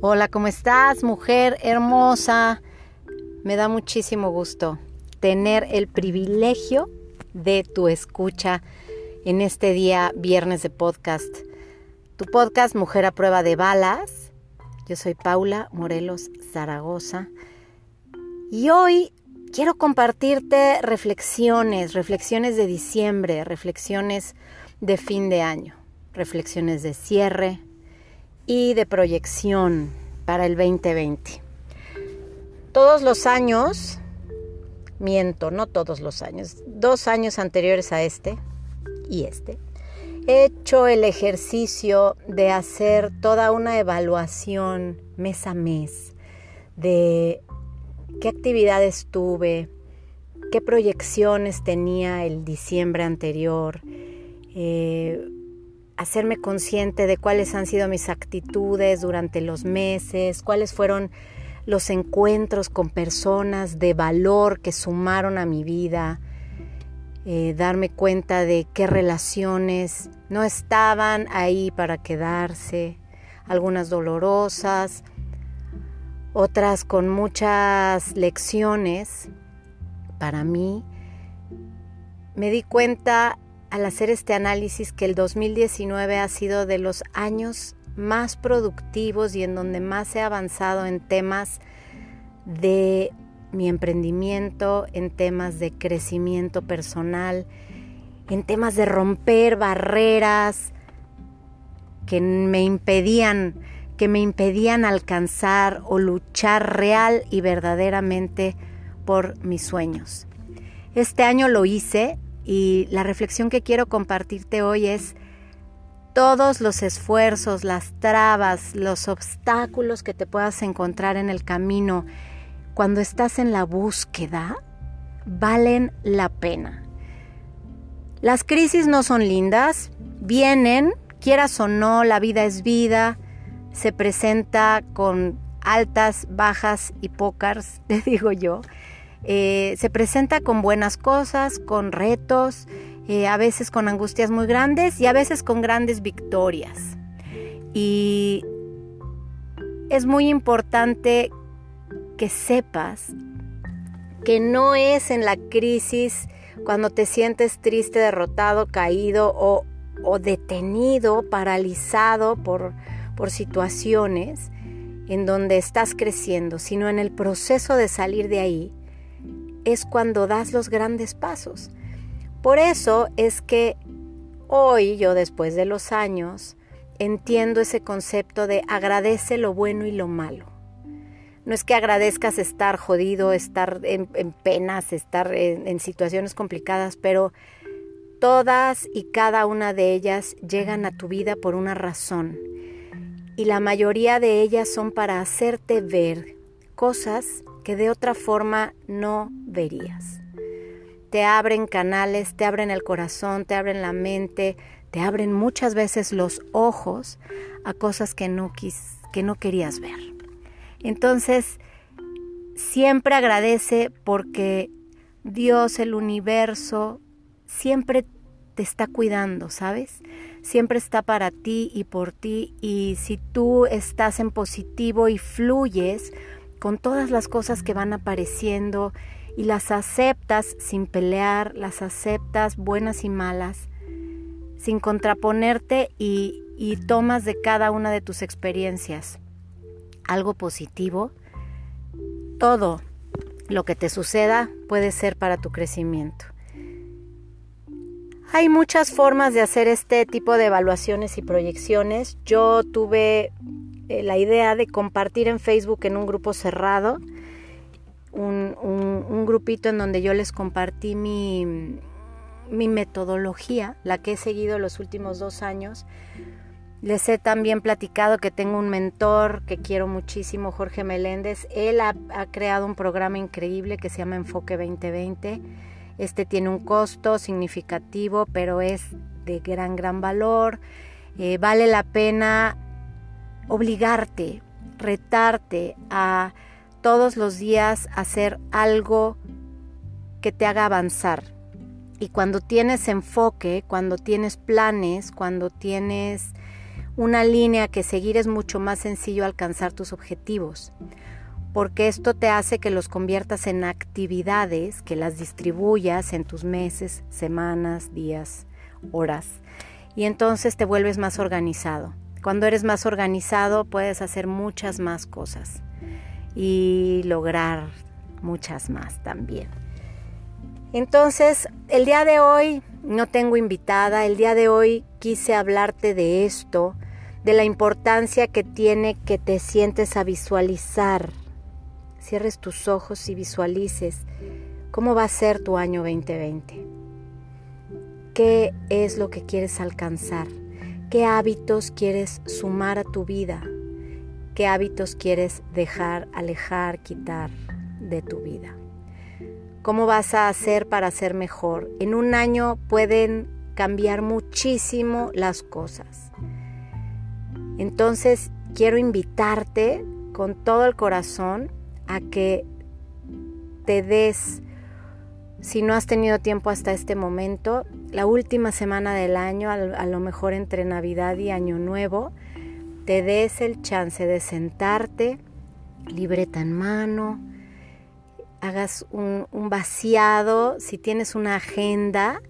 Hola, ¿cómo estás, mujer hermosa? Me da muchísimo gusto tener el privilegio de tu escucha en este día viernes de podcast. Tu podcast Mujer a prueba de balas. Yo soy Paula Morelos Zaragoza y hoy quiero compartirte reflexiones, reflexiones de diciembre, reflexiones de fin de año, reflexiones de cierre, y de proyección para el 2020. Todos los años, miento, no todos los años, dos años anteriores a este y este, he hecho el ejercicio de hacer toda una evaluación mes a mes de qué actividades tuve, qué proyecciones tenía el diciembre anterior, eh, hacerme consciente de cuáles han sido mis actitudes durante los meses, cuáles fueron los encuentros con personas de valor que sumaron a mi vida, eh, darme cuenta de qué relaciones no estaban ahí para quedarse, algunas dolorosas, otras con muchas lecciones para mí. Me di cuenta al hacer este análisis que el 2019 ha sido de los años más productivos y en donde más he avanzado en temas de mi emprendimiento, en temas de crecimiento personal, en temas de romper barreras que me impedían que me impedían alcanzar o luchar real y verdaderamente por mis sueños. Este año lo hice y la reflexión que quiero compartirte hoy es todos los esfuerzos, las trabas, los obstáculos que te puedas encontrar en el camino cuando estás en la búsqueda, valen la pena. Las crisis no son lindas, vienen, quieras o no, la vida es vida, se presenta con altas, bajas y pocas, te digo yo. Eh, se presenta con buenas cosas, con retos, eh, a veces con angustias muy grandes y a veces con grandes victorias. Y es muy importante que sepas que no es en la crisis cuando te sientes triste, derrotado, caído o, o detenido, paralizado por, por situaciones en donde estás creciendo, sino en el proceso de salir de ahí es cuando das los grandes pasos. Por eso es que hoy yo después de los años entiendo ese concepto de agradece lo bueno y lo malo. No es que agradezcas estar jodido, estar en, penas, estar en situaciones complicadas, pero todas y cada una de ellas llegan a tu vida por una razón. Y la mayoría de ellas son para hacerte ver cosas que de otra forma no verías. Te abren canales, te abren el corazón, te abren la mente, te abren muchas veces los ojos a cosas que no, que no querías ver. Entonces, siempre agradece porque Dios, el universo, siempre te está cuidando, ¿sabes? Siempre está para ti y por ti y si tú estás en positivo y fluyes, con todas las cosas que van apareciendo y las aceptas sin pelear, las aceptas buenas y malas, sin contraponerte y, y tomas de cada una de tus experiencias algo positivo, todo lo que te suceda puede ser para tu crecimiento. Hay muchas formas de hacer este tipo de evaluaciones y proyecciones. Yo tuve eh, la idea de compartir en Facebook en un grupo cerrado, un, grupito en donde yo les compartí mi, metodología, la que he seguido los últimos dos años. Les he también platicado que tengo un mentor que quiero muchísimo, Jorge Meléndez. Él ha, creado un programa increíble que se llama Enfoque 2020. Este tiene un costo significativo, pero es de gran, gran valor. Eh, vale la pena obligarte, retarte a todos los días hacer algo que te haga avanzar. Y cuando tienes enfoque, cuando tienes planes, cuando tienes una línea que seguir es mucho más sencillo alcanzar tus objetivos, porque esto te hace que los conviertas en actividades, que las distribuyas en tus meses, semanas, días, horas, y entonces te vuelves más organizado. Cuando eres más organizado puedes hacer muchas más cosas y lograr muchas más también. Entonces, el día de hoy no tengo invitada, el día de hoy quise hablarte de esto, de la importancia que tiene que te sientes a visualizar. Cierres tus ojos y visualices cómo va a ser tu año 2020. ¿Qué es lo que quieres alcanzar? ¿Qué hábitos quieres sumar a tu vida? ¿Qué hábitos quieres dejar, alejar, quitar de tu vida? ¿Cómo vas a hacer para ser mejor? En un año pueden cambiar muchísimo las cosas. Entonces quiero invitarte con todo el corazón a que te des, si no has tenido tiempo hasta este momento, la última semana del año, a lo mejor entre Navidad y Año Nuevo, te des el chance de sentarte, libreta en mano, hagas un, vaciado, si tienes una agenda,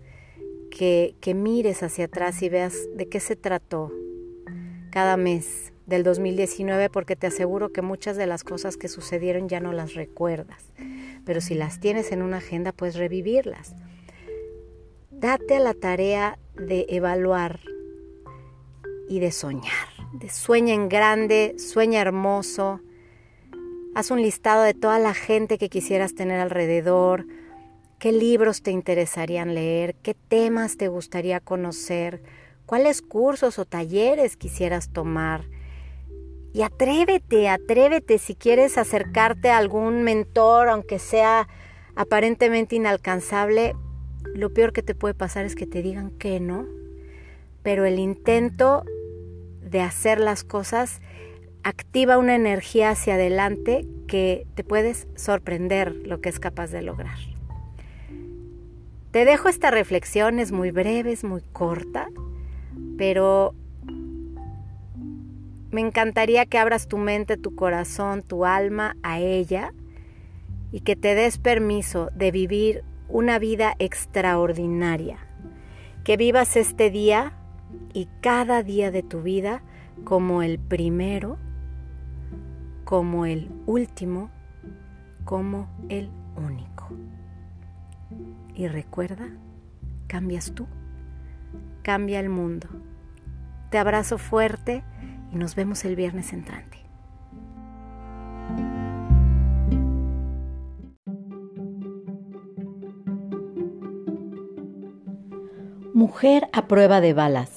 que, que mires hacia atrás y veas de qué se trató cada mes del 2019, porque te aseguro que muchas de las cosas que sucedieron ya no las recuerdas, pero si las tienes en una agenda, puedes revivirlas date a la tarea de evaluar y de soñar. De sueña en grande, sueña hermoso. Haz un listado de toda la gente que quisieras tener alrededor, qué libros te interesarían leer, qué temas te gustaría conocer, cuáles cursos o talleres quisieras tomar. Y atrévete, atrévete si quieres acercarte a algún mentor, aunque sea aparentemente inalcanzable, lo peor que te puede pasar es que te digan que no, pero el intento de hacer las cosas activa una energía hacia adelante que te puedes sorprender lo que es capaz de lograr. Te dejo esta reflexión, es muy breve, es muy corta, pero me encantaría que abras tu mente, tu corazón, tu alma a ella y que te des permiso de vivir una vida extraordinaria. Que vivas este día y cada día de tu vida como el primero, como el último, como el único. Y recuerda, cambias tú, cambia el mundo. Te abrazo fuerte y nos vemos el viernes entrante. Mujer a prueba de balas.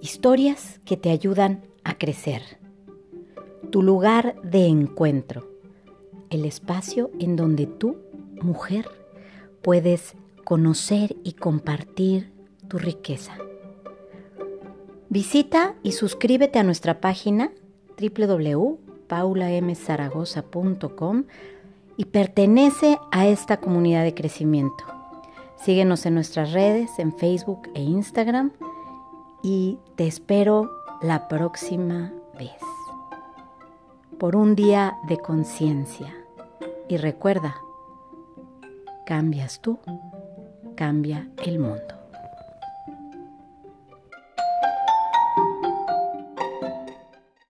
Historias que te ayudan a crecer. Tu lugar de encuentro. El espacio en donde tú, mujer, puedes conocer y compartir tu riqueza. Visita y suscríbete a nuestra página www.paulamzaragoza.com y pertenece a esta comunidad de crecimiento. Síguenos en nuestras redes, en Facebook e Instagram y te espero la próxima vez. Por un día de conciencia. Y recuerda, cambias tú, cambia el mundo.